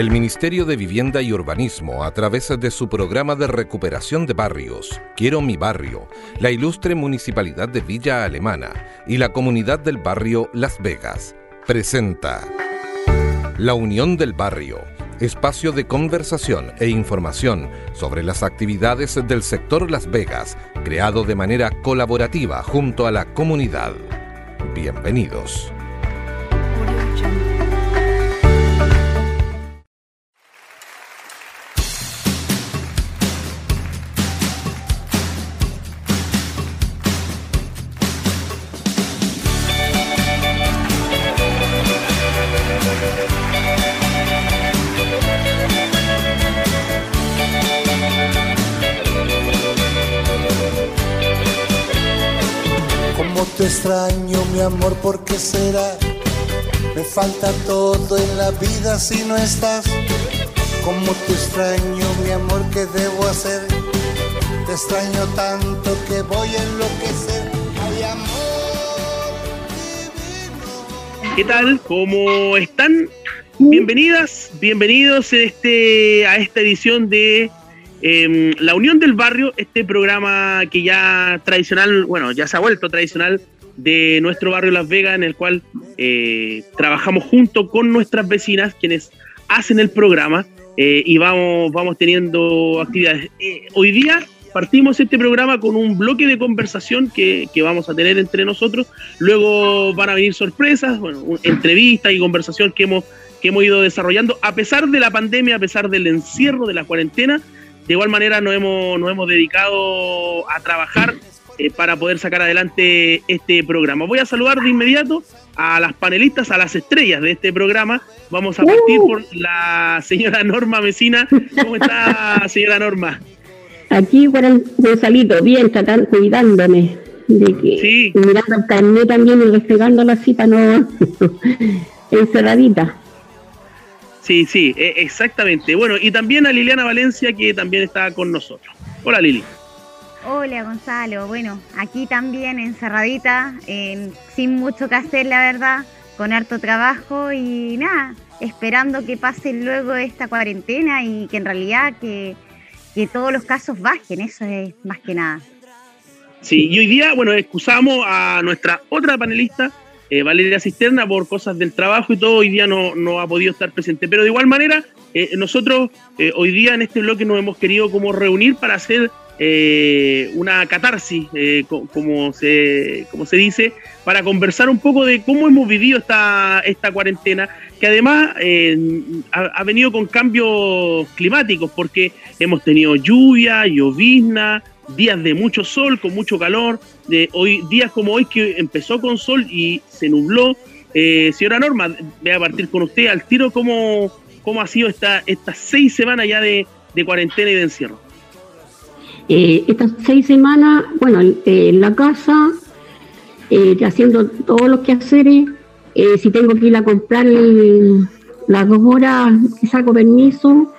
El Ministerio de Vivienda y Urbanismo, a través de su programa de recuperación de barrios, Quiero mi barrio, la ilustre Municipalidad de Villa Alemana y la comunidad del barrio Las Vegas, presenta La Unión del Barrio, espacio de conversación e información sobre las actividades del sector Las Vegas, creado de manera colaborativa junto a la comunidad. Bienvenidos. Mi amor, ¿por qué será? Me falta todo en la vida si no estás. Como te extraño, mi amor, ¿qué debo hacer? Te extraño tanto que voy a enloquecer. Ay, amor divino. ¿Qué tal? ¿Cómo están? Bienvenidas, bienvenidos este, a esta edición de em, La Unión del Barrio, este programa que ya tradicional, bueno, ya se ha vuelto tradicional de nuestro barrio Las Vegas, en el cual eh, trabajamos junto con nuestras vecinas, quienes hacen el programa, eh, y vamos, vamos teniendo actividades. Eh, hoy día partimos este programa con un bloque de conversación que, vamos a tener entre nosotros. Luego van a venir sorpresas, bueno, entrevistas y conversación que hemos, que hemos ido desarrollando a pesar de la pandemia, a pesar del encierro, de la cuarentena. De igual manera nos hemos, nos hemos dedicado a trabajar eh, para poder sacar adelante este programa. Voy a saludar de inmediato a las panelistas, a las estrellas de este programa. Vamos a partir uh. por la señora Norma Mesina. ¿Cómo está, señora Norma? Aquí, bueno, Gonzalito, bien, tratando, cuidándome. De que, sí. Mirando el carnet también y respetándolo así para no. encerradita. Sí, sí, e, exactamente. Bueno, y también a Liliana Valencia, que también está con nosotros. Hola, Lili. Hola Gonzalo, bueno, aquí también encerradita, sin mucho que hacer la verdad, con harto trabajo y nada, esperando que pase luego esta cuarentena y que en realidad que, todos los casos bajen, eso es más que nada. Sí, y hoy día, bueno, excusamos a nuestra otra panelista, eh, Valeria Cisterna, por cosas del trabajo y todo, hoy día no, no ha podido estar presente. Pero de igual manera, eh, nosotros eh, hoy día en este bloque nos hemos querido como reunir para hacer eh, una catarsis, eh, como, se, como se dice, para conversar un poco de cómo hemos vivido esta, esta cuarentena, que además eh, ha, venido con cambios climáticos, porque hemos tenido lluvia, llovizna, días de mucho sol, con mucho calor, de hoy, días como hoy que empezó con sol y se nubló. señora Norma, voy a partir con usted al tiro, ¿cómo, cómo ha sido esta, estas seis semanas ya de cuarentena y de encierro? Eh, estas seis semanas, bueno, eh, en la casa, eh, haciendo todos los quehaceres, si tengo que ir a comprar las dos horas saco permiso,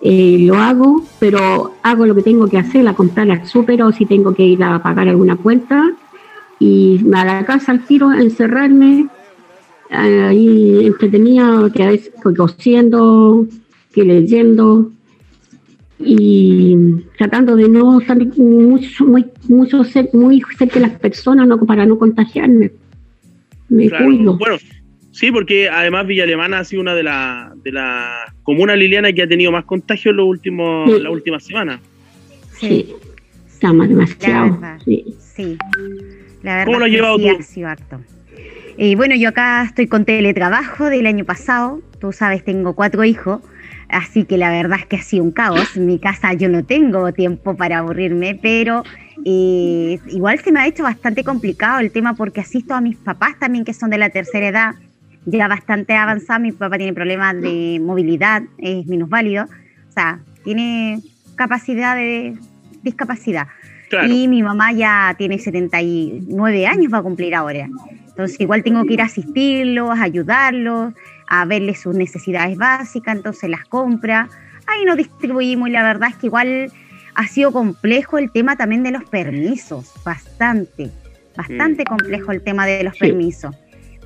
lo hago, pero hago lo que tengo que hacer, la comprar al súper o si tengo que ir a pagar alguna cuenta y a la casa al tiro, encerrarme ahí entretenida, que a veces cosiendo, que leyendo, y tratando de no estar mucho, muy, mucho muy cerca de las personas no, para no contagiarme. Me cuido. Bueno, sí, porque además Villa Alemana ha sido una de las de la comunas liliana que ha tenido más contagios los últimos, la última semana. Sí, estamos demasiado. sí. sí. La verdad ¿Cómo lo has llevado tú? Y bueno, yo acá estoy con teletrabajo del año pasado. Tú sabes, tengo cuatro hijos. Así que la verdad es que ha sido un caos. En mi casa yo no tengo tiempo para aburrirme, pero eh, igual se me ha hecho bastante complicado el tema porque asisto a mis papás también que son de la tercera edad, ya bastante avanzado. Mi papá tiene problemas de movilidad, es minusválido, o sea, tiene capacidad de discapacidad. Y mi mamá ya tiene 79 años, va a cumplir ahora. Entonces igual tengo que ir a asistirlos, ayudarlos a verle sus necesidades básicas, entonces las compra. Ahí nos distribuimos y la verdad es que igual ha sido complejo el tema también de los permisos, bastante, bastante mm. complejo el tema de los permisos.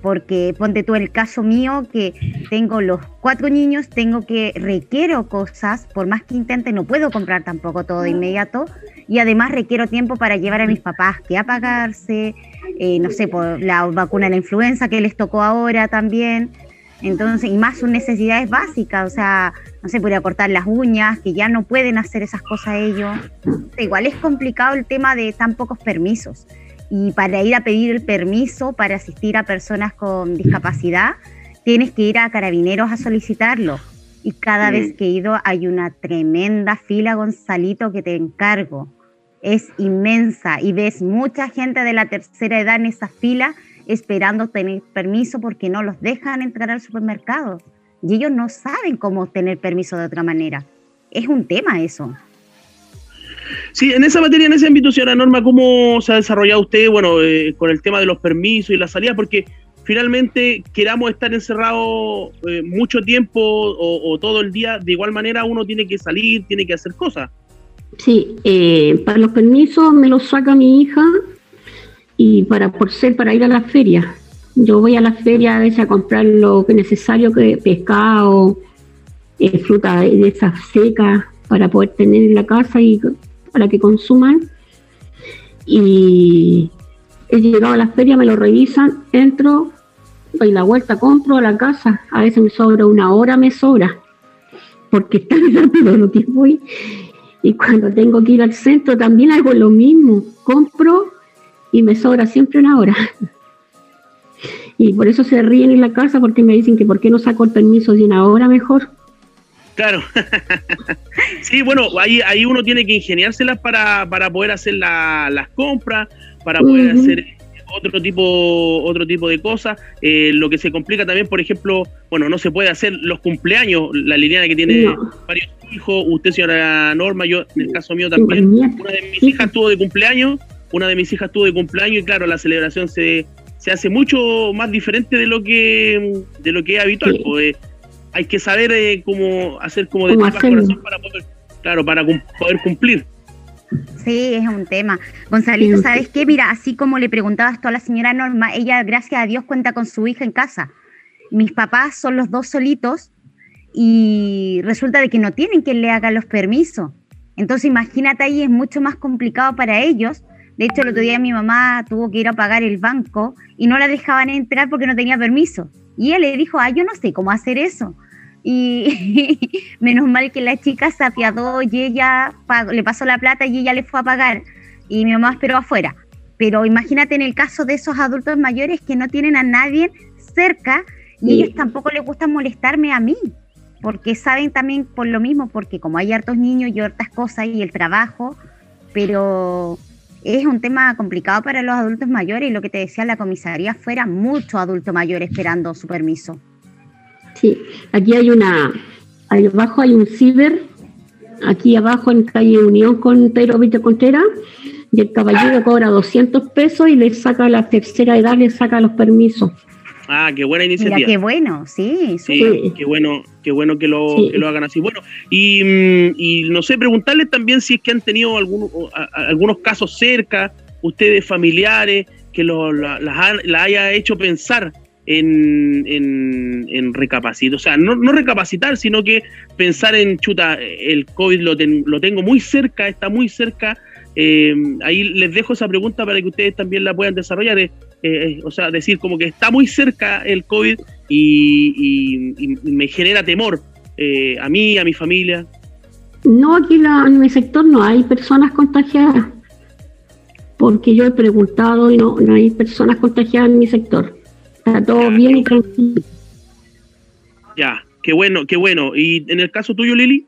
porque ponte tú el caso mío que tengo los cuatro niños, tengo que requiero cosas, por más que intente no puedo comprar tampoco todo de inmediato y además requiero tiempo para llevar a mis papás que a pagarse, eh, no sé, por la vacuna de la influenza que les tocó ahora también. Entonces, y más sus necesidades básicas, o sea, no sé, podría cortar las uñas, que ya no pueden hacer esas cosas ellos. igual es complicado el tema de tan pocos permisos y para ir a pedir el permiso para asistir a personas con discapacidad, tienes que ir a carabineros a solicitarlo. Y cada vez que he ido hay una tremenda fila, Gonzalito, que te encargo. Es inmensa y ves mucha gente de la tercera edad en esa fila esperando tener permiso porque no los dejan entrar al supermercado. Y ellos no saben cómo tener permiso de otra manera. Es un tema eso. Sí, en esa materia, en ese ámbito, señora Norma, ¿cómo se ha desarrollado usted, bueno, eh, con el tema de los permisos y la salida? Porque finalmente queramos estar encerrados eh, mucho tiempo o, todo el día, de igual manera uno tiene que salir, tiene que hacer cosas. Sí, eh, para los permisos me los saca mi hija y para por ser para ir a la feria. Yo voy a la feria a veces a comprar lo que es necesario, que pescado, fruta de esas secas para poder tener en la casa y para que consuman. Y he llegado a la feria, me lo revisan, entro, doy la vuelta, compro a la casa. A veces me sobra una hora, me sobra, porque está rápido lo que voy. Y cuando tengo que ir al centro también hago lo mismo, compro y me sobra siempre una hora. Y por eso se ríen en la casa porque me dicen que por qué no saco el permiso de una hora mejor. Claro. sí, bueno, ahí, ahí uno tiene que ingeniárselas para, para poder hacer las compras, para poder hacer otro tipo otro tipo de cosas. Eh, lo que se complica también, por ejemplo, bueno, no se puede hacer los cumpleaños. La Liliana que tiene varios hijos, usted, señora Norma, yo en el caso mío también. Una de mis hijas tuvo de cumpleaños, una de mis hijas tuvo de cumpleaños y claro, la celebración se, se hace mucho más diferente de lo que de lo que es habitual. Pues, hay que saber eh, cómo hacer como de corazón para poder, claro, para poder cumplir. Sí, es un tema. Gonzalito, ¿sabes qué? Mira, así como le preguntabas tú a la señora Norma, ella, gracias a Dios, cuenta con su hija en casa. Mis papás son los dos solitos y resulta de que no tienen quien le haga los permisos. Entonces, imagínate ahí, es mucho más complicado para ellos. De hecho, el otro día mi mamá tuvo que ir a pagar el banco y no la dejaban entrar porque no tenía permiso. Y ella le dijo, ah, yo no sé cómo hacer eso. Y menos mal que la chica se apiadó y ella le pasó la plata y ella le fue a pagar. Y mi mamá esperó afuera. Pero imagínate en el caso de esos adultos mayores que no tienen a nadie cerca y ellos tampoco les gusta molestarme a mí. Porque saben también por lo mismo, porque como hay hartos niños y hartas cosas y el trabajo, pero es un tema complicado para los adultos mayores y lo que te decía la comisaría fuera mucho adulto mayor esperando su permiso. Sí, aquí hay una, abajo hay un ciber, aquí abajo en calle Unión con Pedro Vito Contreras, y el caballero cobra 200 pesos y le saca la tercera edad, le saca los permisos. Ah, qué buena iniciativa. Mira, qué bueno, sí. Sí, qué bueno, qué bueno que lo, que lo hagan así. Bueno, y, mm, y, no sé, preguntarles también si es que han tenido algunos, algunos casos cerca, ustedes familiares, que lo, la, la, haya hecho pensar en, en, en, recapacitar, o sea, no, no, recapacitar, sino que pensar en, chuta, el COVID lo, lo tengo muy cerca, está muy cerca, eh, ahí les dejo esa pregunta para que ustedes también la puedan desarrollar. Eh, eh, o sea, decir como que está muy cerca el COVID y, me genera temor a mí, a mi familia. No, aquí en mi sector no hay personas contagiadas, porque yo he preguntado y no, no hay personas contagiadas en mi sector. Está todo bien y tranquilo. Ya, qué bueno, qué bueno. ¿Y en el caso tuyo, Lili?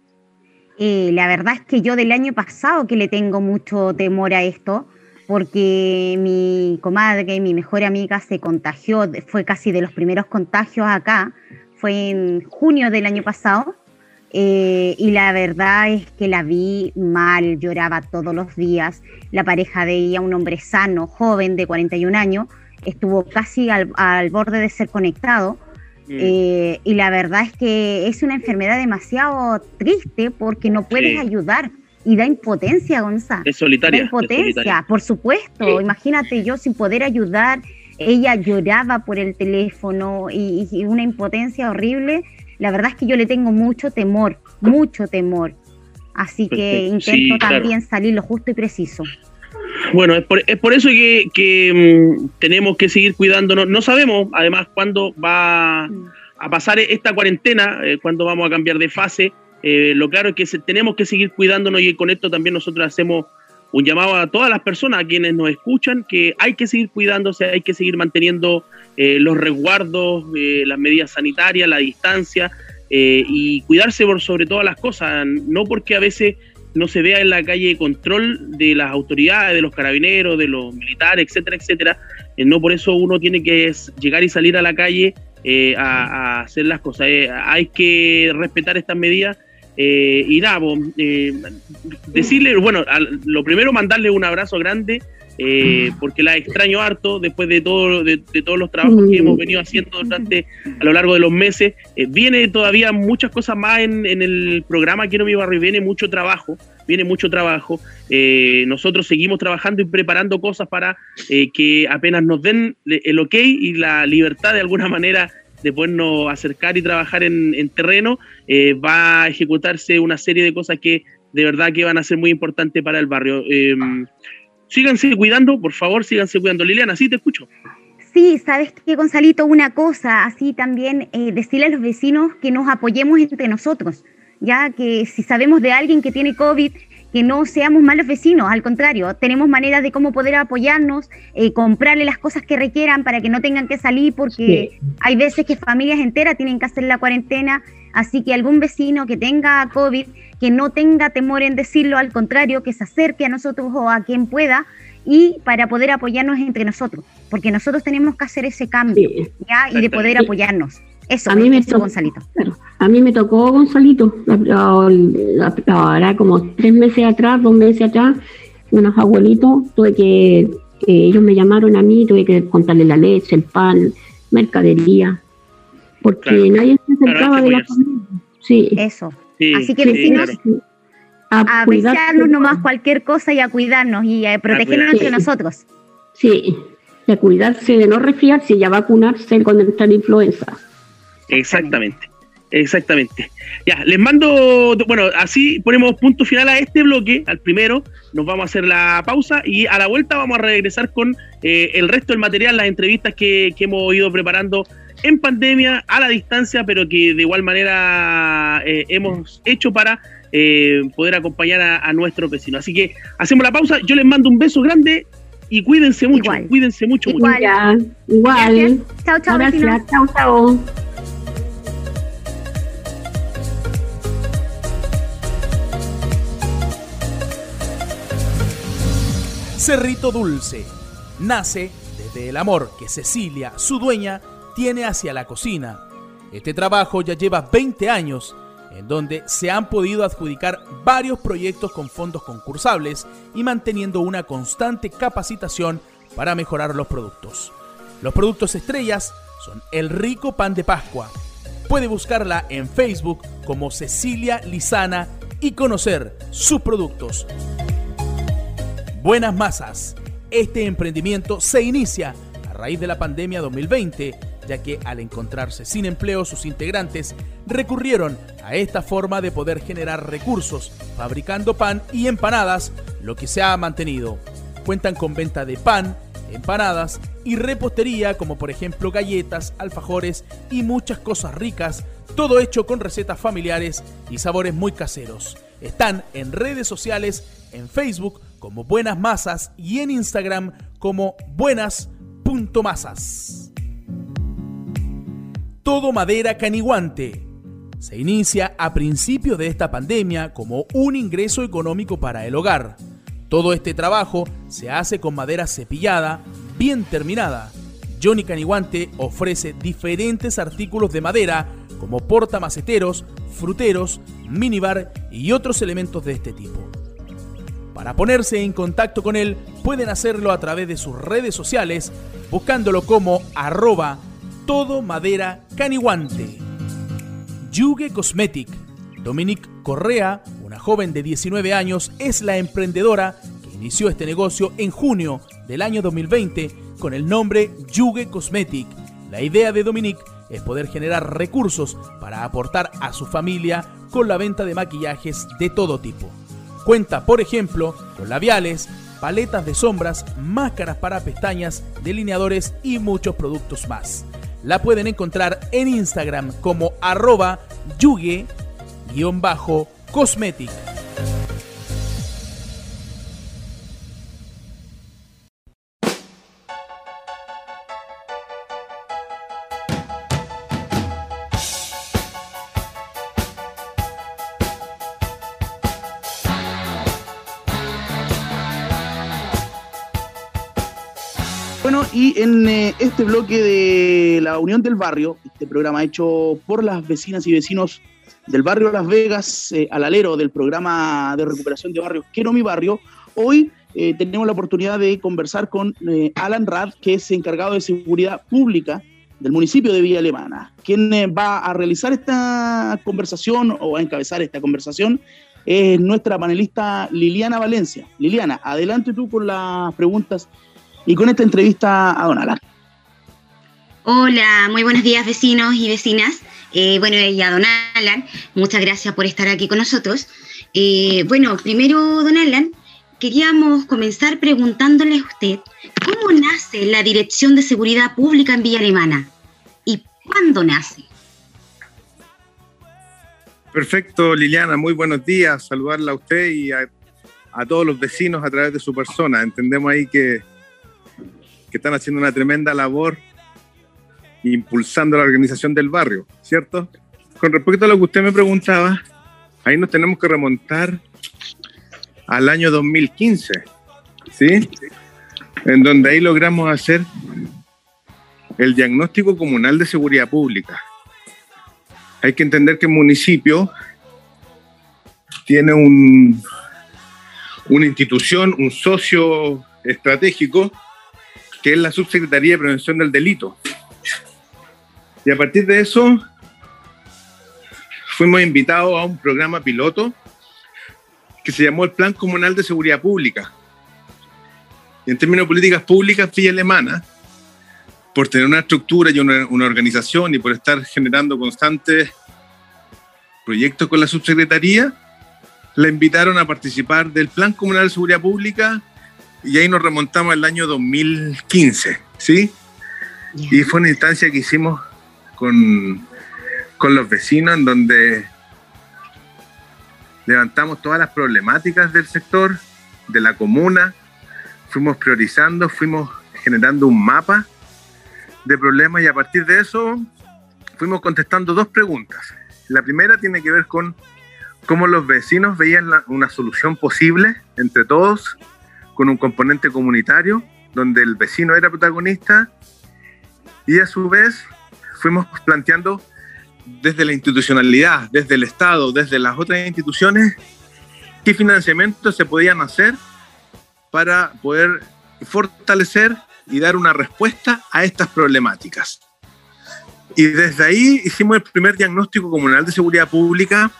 Eh, la verdad es que yo del año pasado que le tengo mucho temor a esto, porque mi comadre, mi mejor amiga se contagió, fue casi de los primeros contagios acá, fue en junio del año pasado, eh, y la verdad es que la vi mal, lloraba todos los días, la pareja de ella, un hombre sano, joven de 41 años, estuvo casi al, al borde de ser conectado, Mm. Eh, y la verdad es que es una enfermedad demasiado triste porque no puedes ayudar y da impotencia, Gonzalo. Es solitaria. Da impotencia, por supuesto. Imagínate yo sin poder ayudar ella lloraba por el teléfono y, una impotencia horrible. La verdad es que yo le tengo mucho temor, mucho temor. Así que intento también salir lo justo y preciso. Bueno, es por, eso que, mm, tenemos que seguir cuidándonos. No sabemos, además, cuándo va a pasar esta cuarentena, eh, cuándo vamos a cambiar de fase. Eh, lo claro es que tenemos que seguir cuidándonos y con esto también nosotros hacemos un llamado a todas las personas, a quienes nos escuchan, que hay que seguir cuidándose, hay que seguir manteniendo eh, los resguardos, eh, las medidas sanitarias, la distancia eh, y cuidarse por sobre todas las cosas, no porque a veces no se vea en la calle control de las autoridades, de los carabineros, de los militares, etcétera, etcétera, no por eso uno tiene que llegar y salir a la calle a, a, hacer las cosas. hay que respetar estas medidas eh, y nada, eh, decirle, bueno, lo primero mandarle un abrazo grande, eh, porque la extraño harto después de, todo, de, todos los trabajos que hemos venido haciendo durante a lo largo de los meses. viene todavía muchas cosas más en, el programa Quiero mi barrio, viene mucho trabajo, viene mucho trabajo. nosotros seguimos trabajando y preparando cosas para que apenas nos den el ok y la libertad de alguna manera de podernos acercar y trabajar en, terreno, eh, va a ejecutarse una serie de cosas que de verdad que van a ser muy importantes para el barrio. Em, síganse cuidando, por favor, síganse cuidando. Liliana, sí te escucho. Sí, sabes que Gonzalito, una cosa, así también eh, decirle a los vecinos que nos apoyemos entre nosotros, ya que si sabemos de alguien que tiene COVID, que no seamos malos vecinos, al contrario, tenemos maneras de cómo poder apoyarnos, eh, comprarle las cosas que requieran para que no tengan que salir, porque hay veces que familias enteras tienen que hacer la cuarentena, así que algún vecino que tenga COVID, que no tenga temor en decirlo, al contrario, que se acerque a nosotros o a quien pueda, y para poder apoyarnos entre nosotros, porque nosotros tenemos que hacer ese cambio, ¿ya? Y de poder apoyarnos. Eso, a mí me tocó, Gonzalito. a mí me tocó Gonzalito, ahora como tres meses atrás, dos meses atrás, unos abuelitos, tuve que, ellos me llamaron a mí, tuve que contarle la leche, el pan, mercadería, porque nadie se acercaba de la familia. Sí. Eso. Así que vecinos, a, cuidarnos nomás cualquier cosa y a cuidarnos y a protegernos entre nosotros. Sí, y a cuidarse de no resfriarse y a vacunarse contra la influenza. Exactamente. Exactamente. Ya, les mando, bueno, así ponemos punto final a este bloque, al primero, nos vamos a hacer la pausa y a la vuelta vamos a regresar con eh, el resto del material, las entrevistas que, hemos ido preparando en pandemia, a la distancia, pero que de igual manera eh, hemos hecho para eh, poder acompañar a, nuestros vecinos. Así que hacemos la pausa, yo les mando un beso grande y cuídense mucho, cuídense mucho. Igual, igual. Chao, chao. Chao, chao. Cerrito Dulce nace desde el amor que Cecilia, su dueña, tiene hacia la cocina. Este trabajo ya lleva 20 años, en donde se han podido adjudicar varios proyectos con fondos concursables y manteniendo una constante capacitación para mejorar los productos. Los productos estrellas son el rico pan de Pascua. Puede buscarla en Facebook como Cecilia Lizana y conocer sus productos. Buenas Masas. Este emprendimiento se inicia a raíz de la pandemia 2020, ya que al encontrarse sin empleo sus integrantes recurrieron a esta forma de poder generar recursos, fabricando pan y empanadas, lo que se ha mantenido. Cuentan con venta de pan, empanadas y repostería como por ejemplo galletas, alfajores y muchas cosas ricas, todo hecho con recetas familiares y sabores muy caseros. Están en redes sociales, en Facebook como Buenas Masas y en Instagram como buenas.masas. Todo madera caniguante. Se inicia a principio de esta pandemia como un ingreso económico para el hogar. Todo este trabajo se hace con madera cepillada, bien terminada. Johnny Caniguante ofrece diferentes artículos de madera como portamaceteros, fruteros, minibar y otros elementos de este tipo. Para ponerse en contacto con él pueden hacerlo a través de sus redes sociales buscándolo como arroba todo madera caniguante. Yuge Cosmetic. Dominique Correa, una joven de 19 años, es la emprendedora que inició este negocio en junio del año 2020 con el nombre Yuge Cosmetic. La idea de Dominique es poder generar recursos para aportar a su familia con la venta de maquillajes de todo tipo. Cuenta, por ejemplo, con labiales, paletas de sombras, máscaras para pestañas, delineadores y muchos productos más. La pueden encontrar en Instagram como arroba yuge-cosmetic. Este bloque de la Unión del Barrio, este programa hecho por las vecinas y vecinos del barrio Las Vegas, eh, al alero del programa de recuperación de barrios Quiero mi barrio, hoy eh, tenemos la oportunidad de conversar con Alan Rad, que es encargado de seguridad pública del municipio de Villa Alemana. Quien va a realizar esta conversación o a encabezar esta conversación es nuestra panelista Liliana Valencia. Liliana, adelante tú con las preguntas y con esta entrevista a Don Alan. Hola, muy buenos días vecinos y vecinas. Eh, bueno, y a Don Alan, muchas gracias por estar aquí con nosotros. Eh, bueno, primero, Don Alan, queríamos comenzar preguntándole a usted cómo nace la Dirección de Seguridad Pública en Villa Alemana y cuándo nace. Perfecto, Liliana, muy buenos días. Saludarla a usted y a, a todos los vecinos a través de su persona. Entendemos ahí que que están haciendo una tremenda labor impulsando la organización del barrio, ¿cierto? Con respecto a lo que usted me preguntaba, ahí nos tenemos que remontar al año 2015, ¿sí? En donde ahí logramos hacer el diagnóstico comunal de seguridad pública. Hay que entender que el municipio tiene un, una institución, un socio estratégico que es la Subsecretaría de Prevención del Delito. Y a partir de eso, fuimos invitados a un programa piloto que se llamó el Plan Comunal de Seguridad Pública. Y en términos de políticas públicas, Villa Alemana, por tener una estructura y una, una, organización y por estar generando constantes proyectos con la subsecretaría, la invitaron a participar del Plan Comunal de Seguridad Pública y ahí nos remontamos al año 2015, ¿sí? Y fue una instancia que hicimos con, con los vecinos en donde levantamos todas las problemáticas del sector, de la comuna, fuimos priorizando, fuimos generando un mapa de problemas y a partir de eso fuimos contestando dos preguntas. La primera tiene que ver con cómo los vecinos veían una solución posible entre todos con un componente comunitario, donde el vecino era protagonista, y a su vez fuimos planteando desde la institucionalidad, desde el Estado, desde las otras instituciones, qué financiamientos se podían hacer para poder fortalecer y dar una respuesta a estas problemáticas. Y desde ahí hicimos el primer diagnóstico comunal de seguridad pública,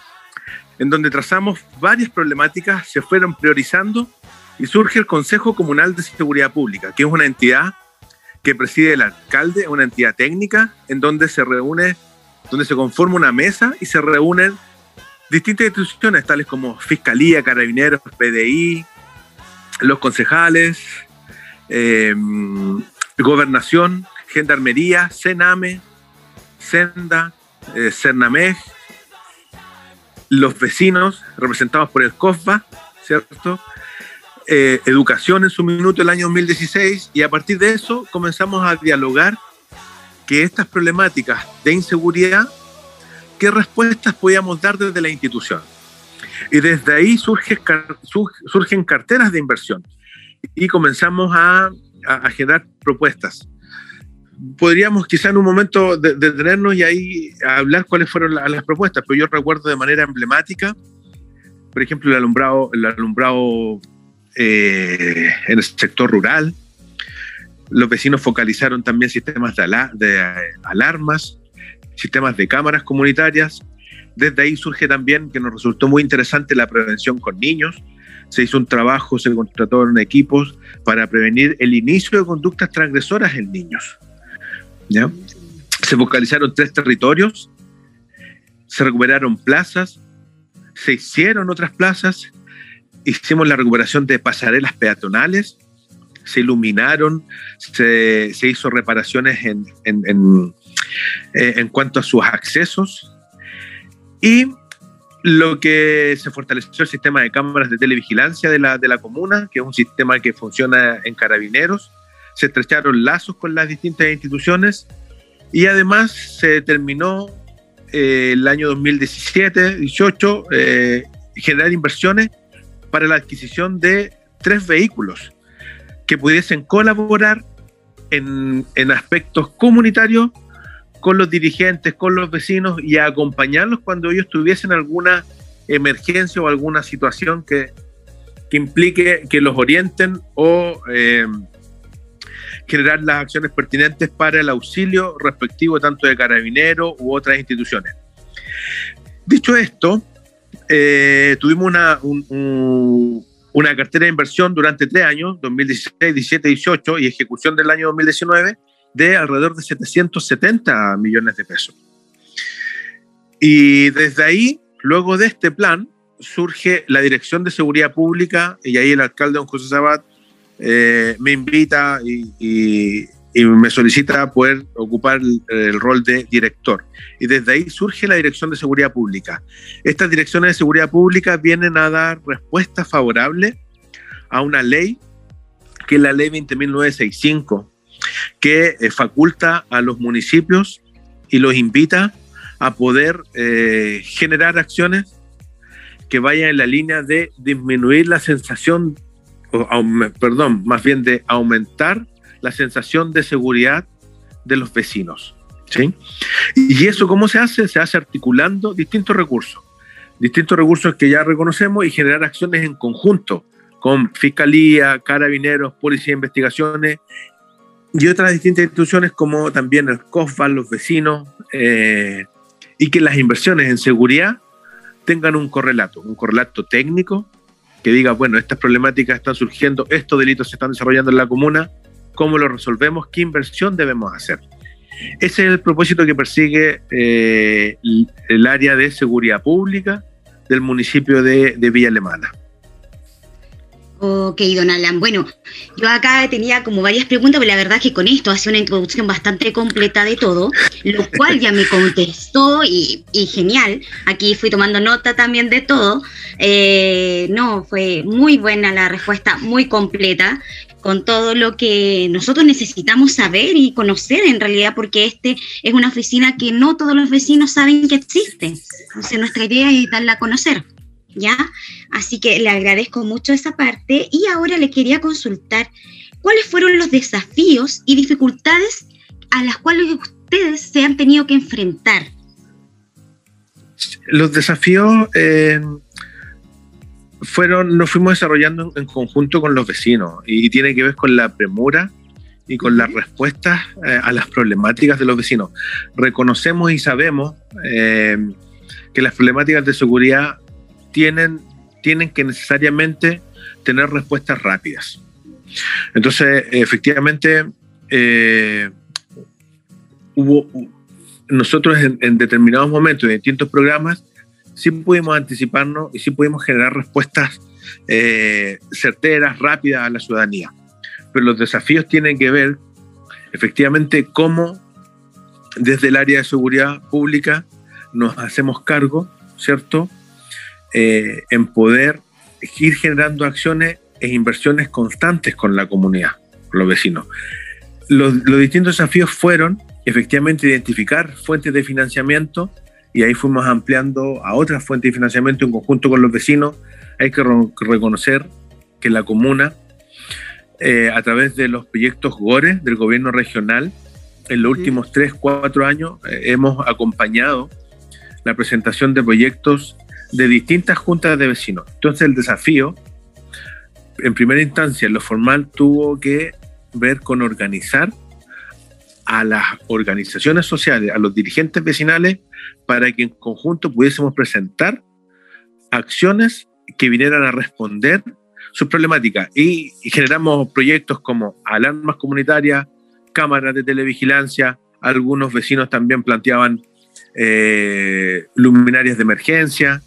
en donde trazamos varias problemáticas, se fueron priorizando y surge el Consejo Comunal de Seguridad Pública, que es una entidad que preside el alcalde, una entidad técnica en donde se reúne, donde se conforma una mesa y se reúnen distintas instituciones, tales como Fiscalía, Carabineros, PDI, los concejales, eh, Gobernación, Gendarmería, Sename, Senda, eh, los vecinos representados por el COFBA, ¿cierto? Eh, educación en su minuto el año 2016 y a partir de eso comenzamos a dialogar que estas problemáticas de inseguridad, qué respuestas podíamos dar desde la institución. Y desde ahí surge, surgen carteras de inversión y comenzamos a, a, generar propuestas. Podríamos quizá en un momento detenernos y ahí hablar cuáles fueron las propuestas, pero yo recuerdo de manera emblemática, por ejemplo, el alumbrado, el alumbrado eh, en el sector rural. Los vecinos focalizaron también sistemas de, de alarmas, sistemas de cámaras comunitarias. Desde ahí surge también, que nos resultó muy interesante, la prevención con niños, se hizo un trabajo, se contrataron equipos para prevenir el inicio de conductas transgresoras en niños. ¿ya? Se focalizaron tres territorios, se recuperaron plazas, se hicieron otras plazas, hicimos la recuperación de pasarelas peatonales, se iluminaron, se, se hizo reparaciones en, en, en, eh, en, cuanto a sus accesos y lo que se fortaleció el sistema de cámaras de televigilancia de la, de la comuna, que es un sistema que funciona en carabineros, se estrecharon lazos con las distintas instituciones y además se determinó eh, el año 2017-18 eh, generar inversiones para la adquisición de tres vehículos que pudiesen colaborar en, en aspectos comunitarios con los dirigentes, con los vecinos y acompañarlos cuando ellos tuviesen alguna emergencia o alguna situación que, que implique que los orienten o eh, generar las acciones pertinentes para el auxilio respectivo tanto de carabineros u otras instituciones. Dicho esto, eh, tuvimos una, un, un, una cartera de inversión durante tres años, 2016, 17, 18 y ejecución del año 2019 de alrededor de 770 millones de pesos. Y desde ahí, luego de este plan, surge la Dirección de Seguridad Pública y ahí el alcalde don José Sabat eh, me invita y, y, me solicita poder ocupar el, el, rol de director. Y desde ahí surge la Dirección de Seguridad Pública. Estas direcciones de seguridad pública vienen a dar respuesta favorable a una ley que es la ley 20.965, que eh, faculta a los municipios y los invita a poder eh, generar acciones que vayan en la línea de disminuir la sensación, o, perdón, más bien de aumentar la sensación de seguridad de los vecinos. ¿sí? ¿Y eso cómo se hace? Se hace articulando distintos recursos, distintos recursos que ya reconocemos y generar acciones en conjunto con Fiscalía, Carabineros, Policía de Investigaciones y otras distintas instituciones como también el COFBA, los vecinos, eh, y que las inversiones en seguridad tengan un correlato, un correlato técnico que diga, bueno, estas problemáticas están surgiendo, estos delitos se están desarrollando en la comuna, ¿cómo lo resolvemos? ¿Qué inversión debemos hacer? Ese es el propósito que persigue eh, el área de seguridad pública del municipio de, de Villa Alemana. Ok, don Alan. Bueno, yo acá tenía como varias preguntas, pero la verdad es que con esto hace una introducción bastante completa de todo, lo cual ya me contestó y, y genial. Aquí fui tomando nota también de todo. Eh, no, fue muy buena la respuesta, muy completa con todo lo que nosotros necesitamos saber y conocer en realidad, porque este es una oficina que no todos los vecinos saben que existe. Entonces nuestra idea es darla a conocer. ¿ya? Así que le agradezco mucho esa parte y ahora le quería consultar cuáles fueron los desafíos y dificultades a las cuales ustedes se han tenido que enfrentar. Los desafíos eh, fueron, nos fuimos desarrollando en, conjunto con los vecinos y, y, tiene que ver con la premura y con las respuestas eh, a las problemáticas de los vecinos. Reconocemos y sabemos eh, que las problemáticas de seguridad tienen, tienen que necesariamente tener respuestas rápidas. Entonces, efectivamente, eh, hubo, nosotros en, en, determinados momentos, en distintos programas, sí pudimos anticiparnos y sí pudimos generar respuestas eh, certeras, rápidas a la ciudadanía. Pero los desafíos tienen que ver, efectivamente, cómo desde el área de seguridad pública nos hacemos cargo, ¿cierto?, eh, en poder ir generando acciones e inversiones constantes con la comunidad, con los vecinos. Los, los, distintos desafíos fueron efectivamente identificar fuentes de financiamiento y ahí fuimos ampliando a otras fuentes de financiamiento en conjunto con los vecinos. Hay que re reconocer que la comuna, eh, a través de los proyectos GORE del gobierno regional, en los últimos tres, cuatro años eh, hemos acompañado la presentación de proyectos de distintas juntas de vecinos. Entonces el desafío, en primera instancia, en lo formal tuvo que ver con organizar a las organizaciones sociales, a los dirigentes vecinales, para que en conjunto pudiésemos presentar acciones que vinieran a responder sus problemáticas. Y, generamos proyectos como alarmas comunitarias, cámaras de televigilancia, algunos vecinos también planteaban eh, luminarias de emergencia.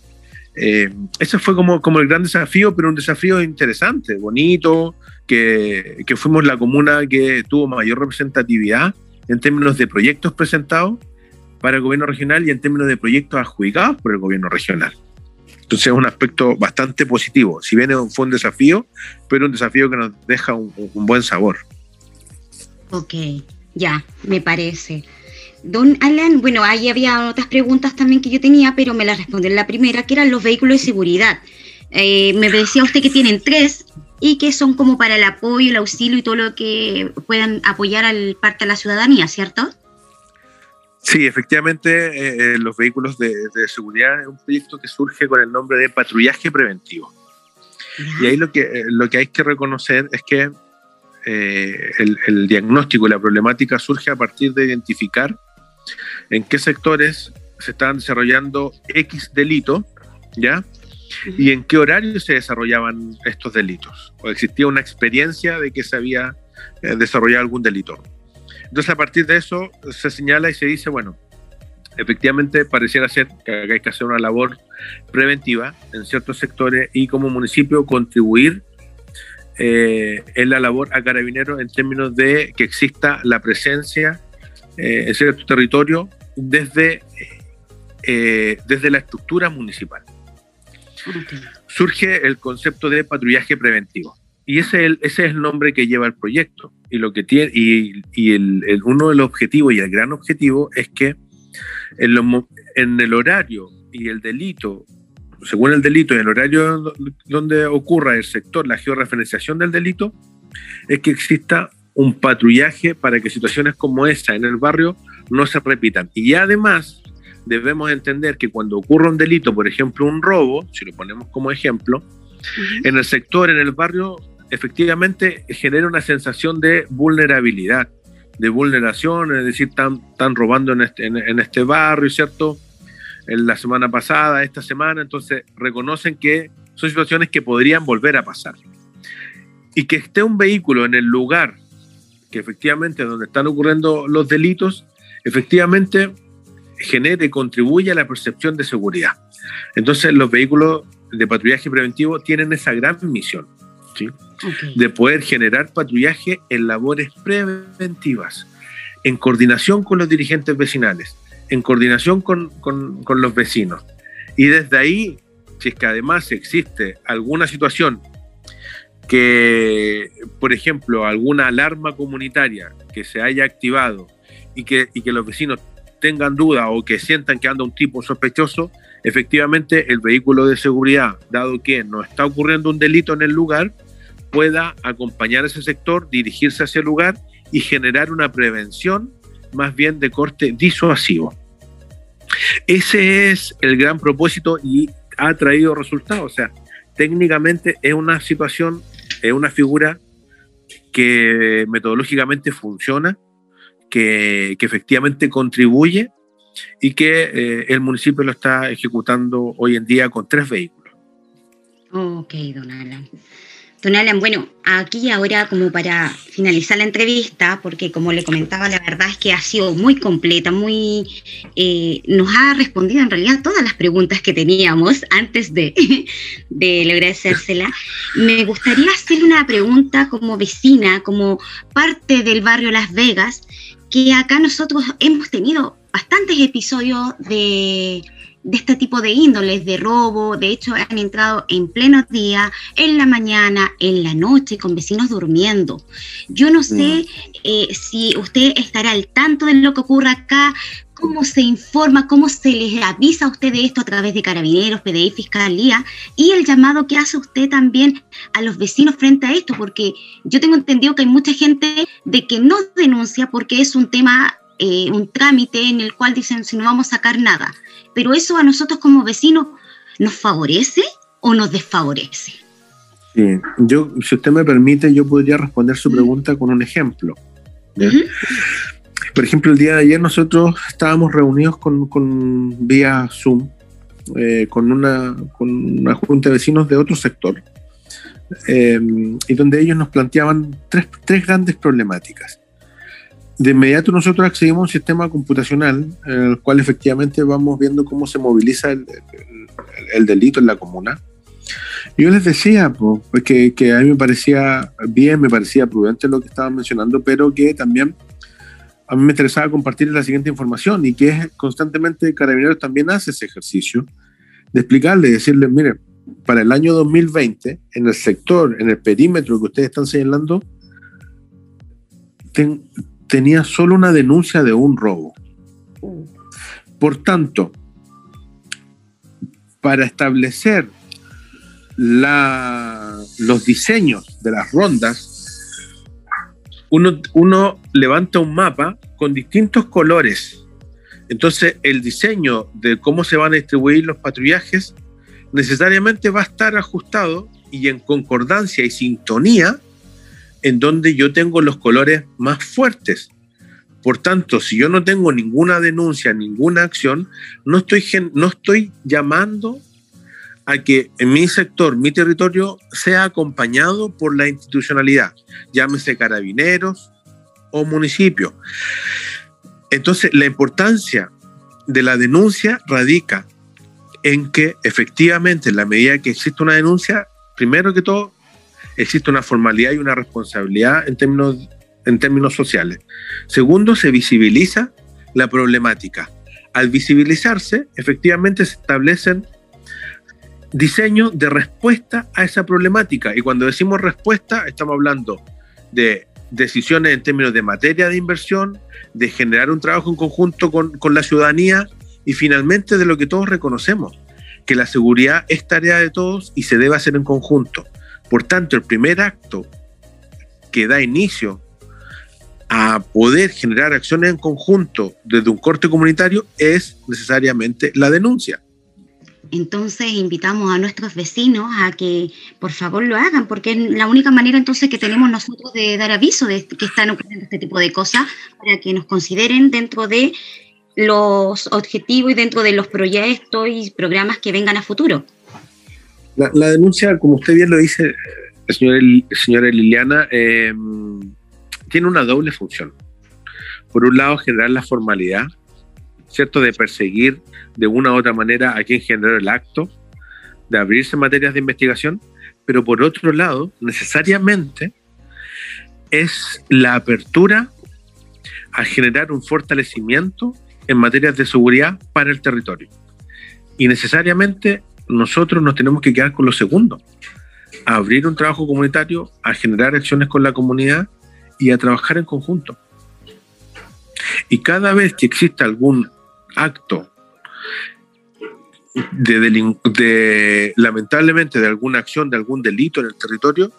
Eh, ese fue como, como el gran desafío, pero un desafío interesante, bonito, que, que fuimos la comuna que tuvo mayor representatividad en términos de proyectos presentados para el gobierno regional y en términos de proyectos adjudicados por el gobierno regional. Entonces es un aspecto bastante positivo. Si bien fue un desafío, pero un desafío que nos deja un, buen sabor. Ok, ya, me parece. Don Alan, bueno, ahí había otras preguntas también que yo tenía, pero me las respondió la primera, que eran los vehículos de seguridad. Eh, me decía usted que tienen tres y que son como para el apoyo, el auxilio y todo lo que puedan apoyar al parte de la ciudadanía, ¿cierto? Sí, efectivamente, eh, eh, los vehículos de, seguridad es un proyecto que surge con el nombre de patrullaje preventivo. Y ahí lo que, eh, lo que hay que reconocer es que el, el, diagnóstico y la problemática surge a partir de identificar en qué sectores se están desarrollando X delitos, ¿ya? Y en qué horario se desarrollaban estos delitos. O existía una experiencia de que se había desarrollado algún delito. Entonces, a partir de eso se señala y se dice, bueno, efectivamente pareciera ser que hay que hacer una labor preventiva en ciertos sectores y como municipio contribuir eh, en la labor a carabineros en términos de que exista la presencia eh, en cierto territorio desde, eh, desde la estructura municipal. Surge el concepto de patrullaje preventivo. Y ese es, el, nombre que lleva el proyecto. Y, lo que tiene, y, y el, uno de los objetivos y el gran objetivo es que en, en el horario y el delito, según el delito y el horario donde ocurra el sector, la georreferenciación del delito, es que exista un patrullaje para que situaciones como esa en el barrio no se repitan. Y además debemos entender que cuando ocurre un delito, por ejemplo un robo, si lo ponemos como ejemplo, en el sector, en el barrio, efectivamente genera una sensación de vulnerabilidad, de vulneración, es decir, están, están robando en este, en, este barrio, ¿cierto? En la semana pasada, esta semana, entonces reconocen que son situaciones que podrían volver a pasar. Y que esté un vehículo en el lugar que efectivamente donde están ocurriendo los delitos, efectivamente genere y contribuye a la percepción de seguridad. Entonces los vehículos de patrullaje preventivo tienen esa gran misión de poder generar patrullaje en labores preventivas, en coordinación con los dirigentes vecinales, en coordinación con, con los vecinos. Y desde ahí, si es que además existe alguna situación que, por ejemplo, alguna alarma comunitaria que se haya activado y que, y que los vecinos tengan duda o que sientan que anda un tipo sospechoso, efectivamente el vehículo de seguridad, dado que no está ocurriendo un delito en el lugar, pueda acompañar a ese sector, dirigirse hacia el lugar y generar una prevención más bien de corte disuasivo. Ese es el gran propósito y ha traído resultados. O sea, técnicamente es una situación, es una figura que metodológicamente funciona, que, efectivamente contribuye y que eh, el municipio lo está ejecutando hoy en día con tres vehículos. Ok, don Alan. Don Alan, bueno, aquí ahora como para finalizar la entrevista, porque como le comentaba, la verdad es que ha sido muy completa, muy eh, nos ha respondido en realidad todas las preguntas que teníamos antes de, de lograr hacérsela. Me gustaría hacerle una pregunta como vecina, como parte del barrio Las Vegas, que acá nosotros hemos tenido bastantes episodios de de este tipo de índoles, de robo. De hecho, han entrado en pleno día, en la mañana, en la noche, con vecinos durmiendo. Yo no sé mm. eh, si usted estará al tanto de lo que ocurre acá, cómo se informa, cómo se les avisa a usted de esto a través de carabineros, PDI, Fiscalía, y el llamado que hace usted también a los vecinos frente a esto, porque yo tengo entendido que hay mucha gente de que no denuncia porque es un tema, eh, un trámite en el cual dicen si no vamos a sacar nada pero eso a nosotros como vecinos nos favorece o nos desfavorece. Sí, yo, si usted me permite, yo podría responder su pregunta con un ejemplo. Por ejemplo, el día de ayer nosotros estábamos reunidos con, vía Zoom eh, con, una, con una junta de vecinos de otro sector, eh, y donde ellos nos planteaban tres, tres, grandes problemáticas. De inmediato nosotros accedimos a un sistema computacional en el cual efectivamente vamos viendo cómo se moviliza el, el, delito en la comuna. Yo les decía pues, que, que, a mí me parecía bien, me parecía prudente lo que estaban mencionando, pero que también a mí me interesaba compartir la siguiente información y que es constantemente Carabineros también hace ese ejercicio de explicarle, decirle, mire, para el año 2020, en el sector, en el perímetro que ustedes están señalando, tenía solo una denuncia de un robo. Por tanto, para establecer los diseños de las rondas, uno, levanta un mapa con distintos colores. Entonces, el diseño de cómo se van a distribuir los patrullajes necesariamente va a estar ajustado y en concordancia y sintonía en donde yo tengo los colores más fuertes. Por tanto, si yo no tengo ninguna denuncia, ninguna acción, no estoy, no estoy llamando a que en mi sector, mi territorio, sea acompañado por la institucionalidad, llámese carabineros o municipio. Entonces, la importancia de la denuncia radica en que efectivamente, en la medida que existe una denuncia, primero que todo, existe una formalidad y una responsabilidad en términos, en términos sociales. Segundo, se visibiliza la problemática. Al visibilizarse, efectivamente se establecen diseño de respuesta a esa problemática. Y cuando decimos respuesta, estamos hablando de decisiones en términos de materia de inversión, de generar un trabajo en conjunto con, con la ciudadanía y finalmente de lo que todos reconocemos, que la seguridad es tarea de todos y se debe hacer en conjunto. Por tanto, el primer acto que da inicio a poder generar acciones en conjunto desde un corte comunitario es necesariamente la denuncia. Entonces invitamos a nuestros vecinos a que por favor lo hagan, porque es la única manera entonces que tenemos nosotros de dar aviso de que están ocurriendo este tipo de cosas para que nos consideren dentro de los objetivos y dentro de los proyectos y programas que vengan a futuro. La, denuncia, como usted bien lo dice, señora, señora Liliana, em, tiene una doble función. Por un lado, generar la formalidad, ¿cierto?, de perseguir de una u otra manera a quien generó el acto, de abrirse materias de investigación, pero por otro lado, necesariamente es la apertura a generar un fortalecimiento en materias de seguridad para el territorio. Y necesariamente nosotros nos tenemos que quedar con lo segundo, a abrir un trabajo comunitario, a generar acciones con la comunidad y a trabajar en conjunto. Y cada vez que exista algún acto de, lamentablemente de alguna acción, de algún delito en el territorio,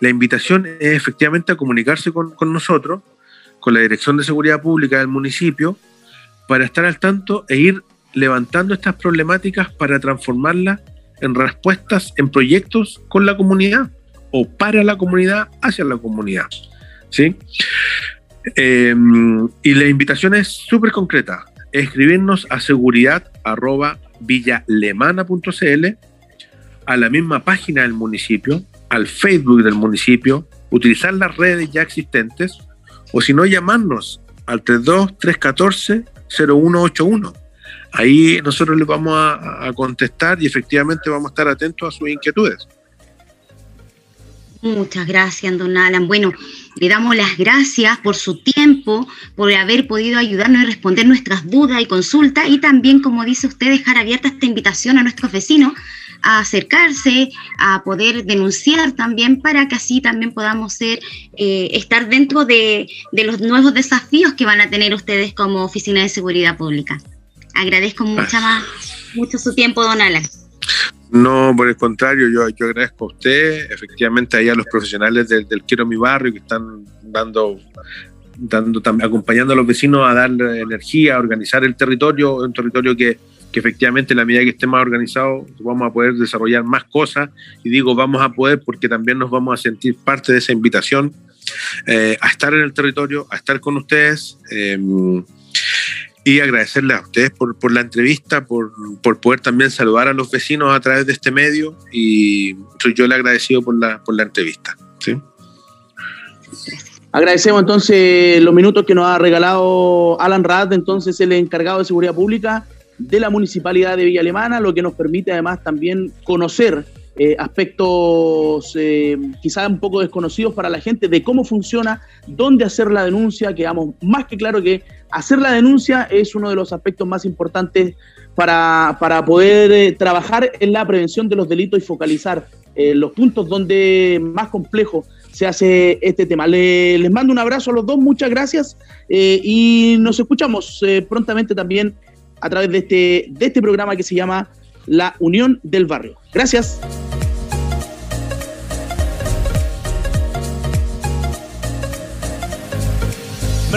la invitación es efectivamente a comunicarse con, nosotros, con la Dirección de Seguridad Pública del municipio, para estar al tanto e ir levantando estas problemáticas para transformarlas en respuestas, en proyectos con la comunidad o para la comunidad, hacia la comunidad. ¿sí? Em, y la invitación es súper concreta escribirnos a seguridad a la misma página del municipio, al Facebook del municipio, utilizar las redes ya existentes o si no llamarnos al 32 314 0181. Ahí nosotros les vamos a, contestar y efectivamente vamos a estar atentos a sus inquietudes. Muchas gracias, don Alan. Bueno, le damos las gracias por su tiempo, por haber podido ayudarnos a responder nuestras dudas y consultas y también, como dice usted, dejar abierta esta invitación a nuestros vecinos a acercarse, a poder denunciar también para que así también podamos ser, eh, estar dentro de, de, los nuevos desafíos que van a tener ustedes como Oficina de Seguridad Pública. Agradezco mucho, más, mucho su tiempo, don Alan. No, por el contrario, yo, yo agradezco a usted, efectivamente ahí a los profesionales del, Quiero Mi Barrio que están dando, dando acompañando a los vecinos a dar energía, a organizar el territorio, un territorio que, que efectivamente en la medida que esté más organizado vamos a poder desarrollar más cosas y digo vamos a poder porque también nos vamos a sentir parte de esa invitación eh, a estar en el territorio, a estar con ustedes. Eh, y agradecerle a ustedes por, por la entrevista, por, por, poder también saludar a los vecinos a través de este medio y soy yo el agradecido por la, por la entrevista. ¿sí? Agradecemos entonces los minutos que nos ha regalado Alan Rad, entonces el encargado de seguridad pública de la Municipalidad de Villa Alemana, lo que nos permite además también conocer eh, aspectos eh, quizás un poco desconocidos para la gente de cómo funciona, dónde hacer la denuncia, quedamos más que claro que hacer la denuncia es uno de los aspectos más importantes para, para poder eh, trabajar en la prevención de los delitos y focalizar los puntos donde más complejo se hace este tema. les mando un abrazo a los dos, muchas gracias y nos escuchamos prontamente también a través de este, de este programa que se llama La Unión del Barrio. Gracias.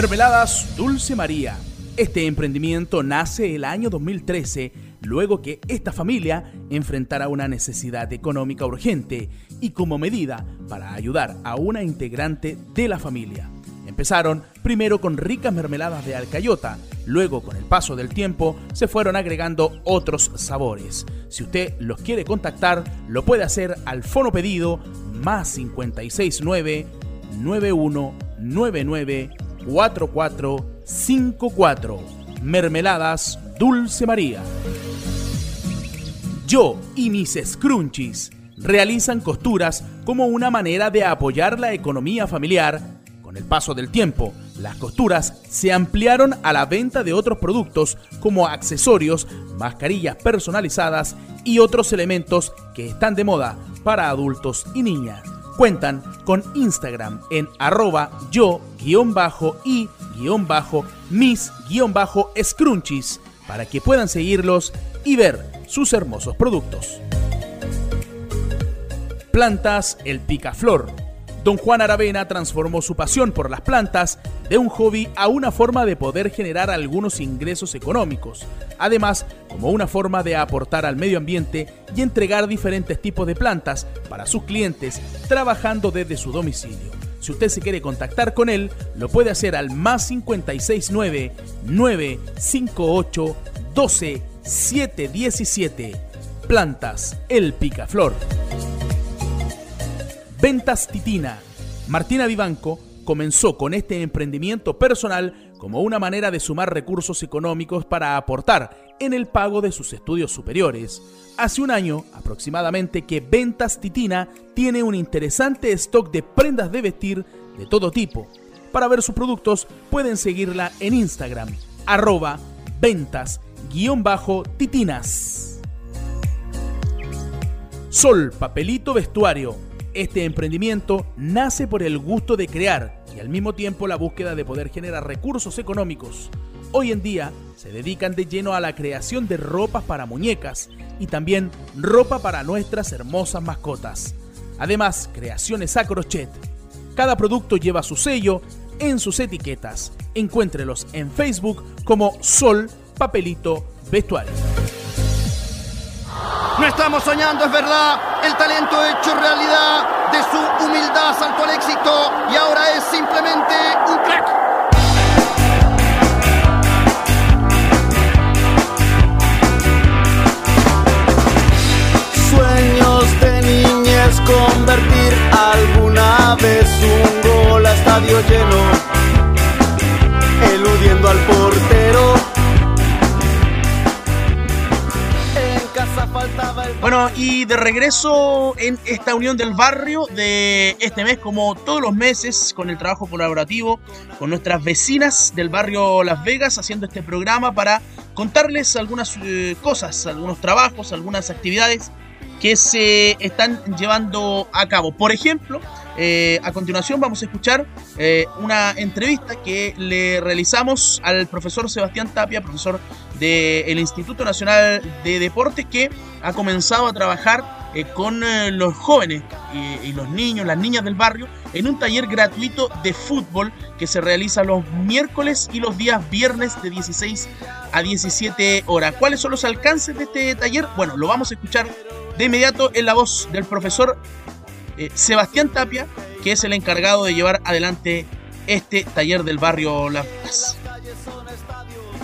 Mermeladas Dulce María. Este emprendimiento nace el año 2013, luego que esta familia enfrentara una necesidad económica urgente y como medida para ayudar a una integrante de la familia. Empezaron primero con ricas mermeladas de alcayota, luego con el paso del tiempo se fueron agregando otros sabores. Si usted los quiere contactar, lo puede hacer al fono pedido más 569 9199 4454. Mermeladas Dulce María. Yo y mis scrunchies realizan costuras como una manera de apoyar la economía familiar. Con el paso del tiempo, las costuras se ampliaron a la venta de otros productos como accesorios, mascarillas personalizadas y otros elementos que están de moda para adultos y niñas cuentan con Instagram en arroba yo-y-mis-scrunchies para que puedan seguirlos y ver sus hermosos productos. Plantas El Picaflor Don Juan Aravena transformó su pasión por las plantas de un hobby a una forma de poder generar algunos ingresos económicos, además como una forma de aportar al medio ambiente y entregar diferentes tipos de plantas para sus clientes trabajando desde su domicilio. Si usted se quiere contactar con él, lo puede hacer al más 569 958 12 717. Plantas El Picaflor. Ventas Titina. Martina Vivanco comenzó con este emprendimiento personal como una manera de sumar recursos económicos para aportar en el pago de sus estudios superiores. Hace un año aproximadamente que Ventas Titina tiene un interesante stock de prendas de vestir de todo tipo. Para ver sus productos pueden seguirla en Instagram, arroba ventas-titinas. Sol Papelito Vestuario este emprendimiento nace por el gusto de crear y al mismo tiempo la búsqueda de poder generar recursos económicos. Hoy en día se dedican de lleno a la creación de ropas para muñecas y también ropa para nuestras hermosas mascotas. Además, creaciones a crochet. Cada producto lleva su sello en sus etiquetas. Encuéntrelos en Facebook como Sol Papelito Vestuario. No estamos soñando, es verdad. El talento hecho realidad. De su humildad saltó al éxito y ahora es simplemente un crack. Sueños de niñez convertir alguna vez un gol a estadio lleno, Bueno, y de regreso en esta unión del barrio de este mes, como todos los meses, con el trabajo colaborativo con nuestras vecinas del barrio Las Vegas, haciendo este programa para contarles algunas eh, cosas, algunos trabajos, algunas actividades que se están llevando a cabo. Por ejemplo, eh, a continuación vamos a escuchar eh, una entrevista que le realizamos al profesor Sebastián Tapia, profesor del Instituto Nacional de Deportes, que ha comenzado a trabajar eh, con los jóvenes y, los niños, las niñas del barrio, en un taller gratuito de fútbol que se realiza los miércoles y los días viernes de 16 a 17 horas. ¿Cuáles son los alcances de este taller? Bueno, lo vamos a escuchar de inmediato en la voz del profesor eh, Sebastián Tapia, que es el encargado de llevar adelante este taller del barrio Las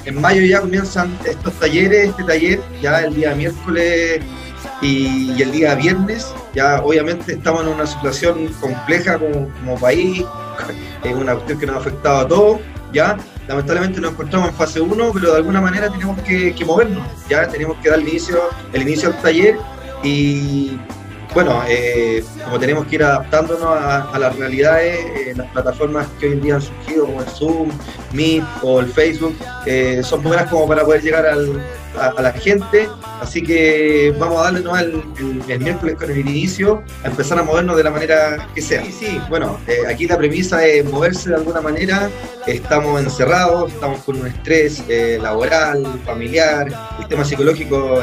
en mayo ya comienzan estos talleres, este taller ya el día miércoles y, el día viernes. Ya obviamente estamos en una situación compleja como, país, es una cuestión que nos ha afectado a todos, ya. Lamentablemente nos encontramos en fase 1, pero de alguna manera tenemos que, que movernos, ya tenemos que dar el inicio, el inicio al taller y bueno, eh, como tenemos que ir adaptándonos a, las realidades, eh, las plataformas que hoy en día han surgido, como el Zoom, Meet o el Facebook, eh, son buenas como para poder llegar a, la gente. Así que vamos a darle ¿no? el, miércoles con el inicio, a empezar a movernos de la manera que sea. Y sí, bueno, aquí la premisa es moverse de alguna manera. Estamos encerrados, estamos con un estrés laboral, familiar, el tema psicológico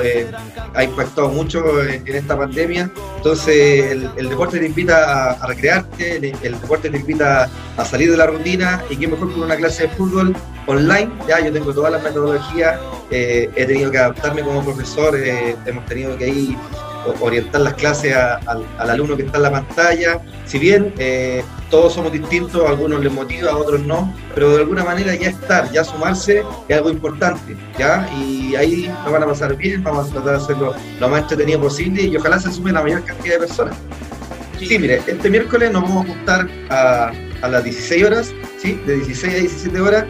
ha impactado mucho en esta pandemia. Entonces el, deporte te invita a, recrearte, el, deporte te invita a salir de la rutina y qué mejor con una clase de fútbol online. Ya yo tengo todas las metodologías, eh, he tenido que adaptarme como profesor, eh, hemos tenido que ir orientar las clases al alumno que está en la pantalla. Si bien eh, todos somos distintos, a algunos les motiva, a otros no, pero de alguna manera ya estar, ya sumarse es algo importante, ¿ya? Y ahí nos van a pasar bien, vamos a tratar de hacerlo lo más entretenido posible y ojalá se sume la mayor cantidad de personas. Sí, mire, este miércoles nos vamos a juntar a, a las 16 horas, ¿sí? De 16 a 17 horas,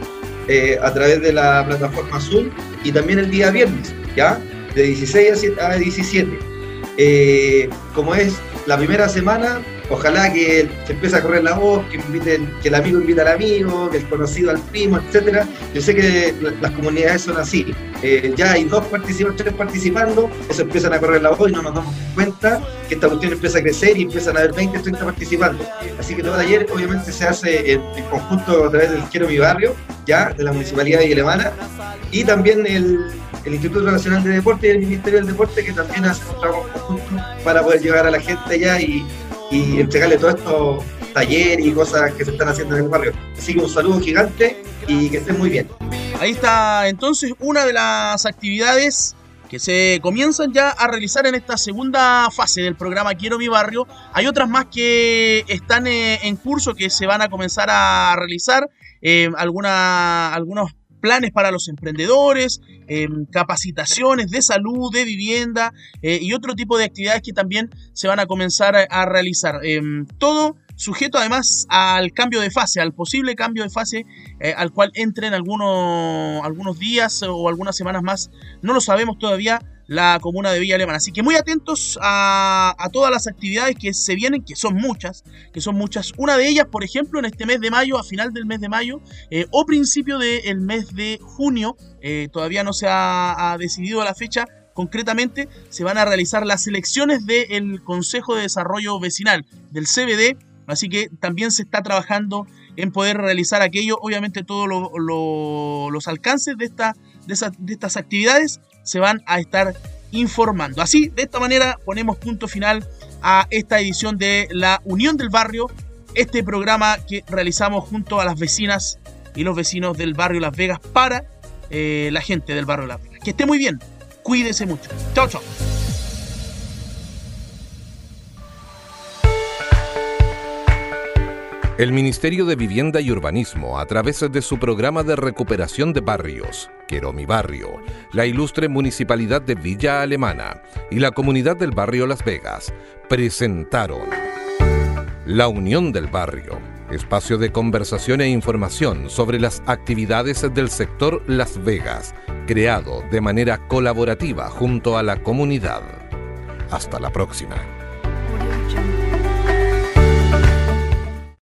eh, a través de la plataforma Zoom y también el día viernes, ¿ya? De 16 a 17 eh, como es la primera semana, ojalá que se empiece a correr la voz, que, inviten, el amigo invite al amigo, que el conocido al primo, etcétera. Yo sé que las comunidades son así. Eh, ya hay dos participantes, participando, eso empiezan a correr la voz y no nos damos cuenta que esta cuestión empieza a crecer y empiezan a haber 20, 30 participando. Así que todo ayer obviamente se hace en, conjunto a través del Quiero Mi Barrio, ya, de la Municipalidad de Alemana, y también el, el Instituto Nacional de Deporte y el Ministerio del Deporte, que también hacen un trabajo conjunto para poder llegar a la gente allá y, y entregarle todos estos talleres y cosas que se están haciendo en el barrio. Así que un saludo gigante y que estén muy bien. Ahí está entonces una de las actividades que se comienzan ya a realizar en esta segunda fase del programa Quiero mi barrio. Hay otras más que están eh, en curso que se van a comenzar a realizar. Eh, alguna, algunos planes para los emprendedores, em, capacitaciones de salud, de vivienda eh, y otro tipo de actividades que también se van a comenzar a, realizar. Em, todo sujeto además al cambio de fase, al posible cambio de fase eh, al cual entren algunos, algunos días o algunas semanas más. No lo sabemos todavía, la comuna de Villa Alemana. Así que muy atentos a, todas las actividades que se vienen, que son muchas, que son muchas. Una de ellas, por ejemplo, en este mes de mayo, a final del mes de mayo, eh, o principio del mes de junio, eh, todavía no se ha, decidido la fecha, concretamente se van a realizar las elecciones del Consejo de Desarrollo Vecinal, del CBD, así que también se está trabajando en poder realizar aquello, obviamente todos los alcances de, de estas actividades se van a estar informando. Así, de esta manera, ponemos punto final a esta edición de La Unión del Barrio, este programa que realizamos junto a las vecinas y los vecinos del barrio Las Vegas para eh, la gente del barrio Las Vegas. Que esté muy bien, cuídese mucho. Chao, chao. El Ministerio de Vivienda y Urbanismo, a través de su programa de recuperación de barrios, Quiero mi barrio, la ilustre Municipalidad de Villa Alemana y la comunidad del barrio Las Vegas, presentaron La Unión del Barrio, espacio de conversación e información sobre las actividades del sector Las Vegas, creado de manera colaborativa junto a la comunidad. Hasta la próxima.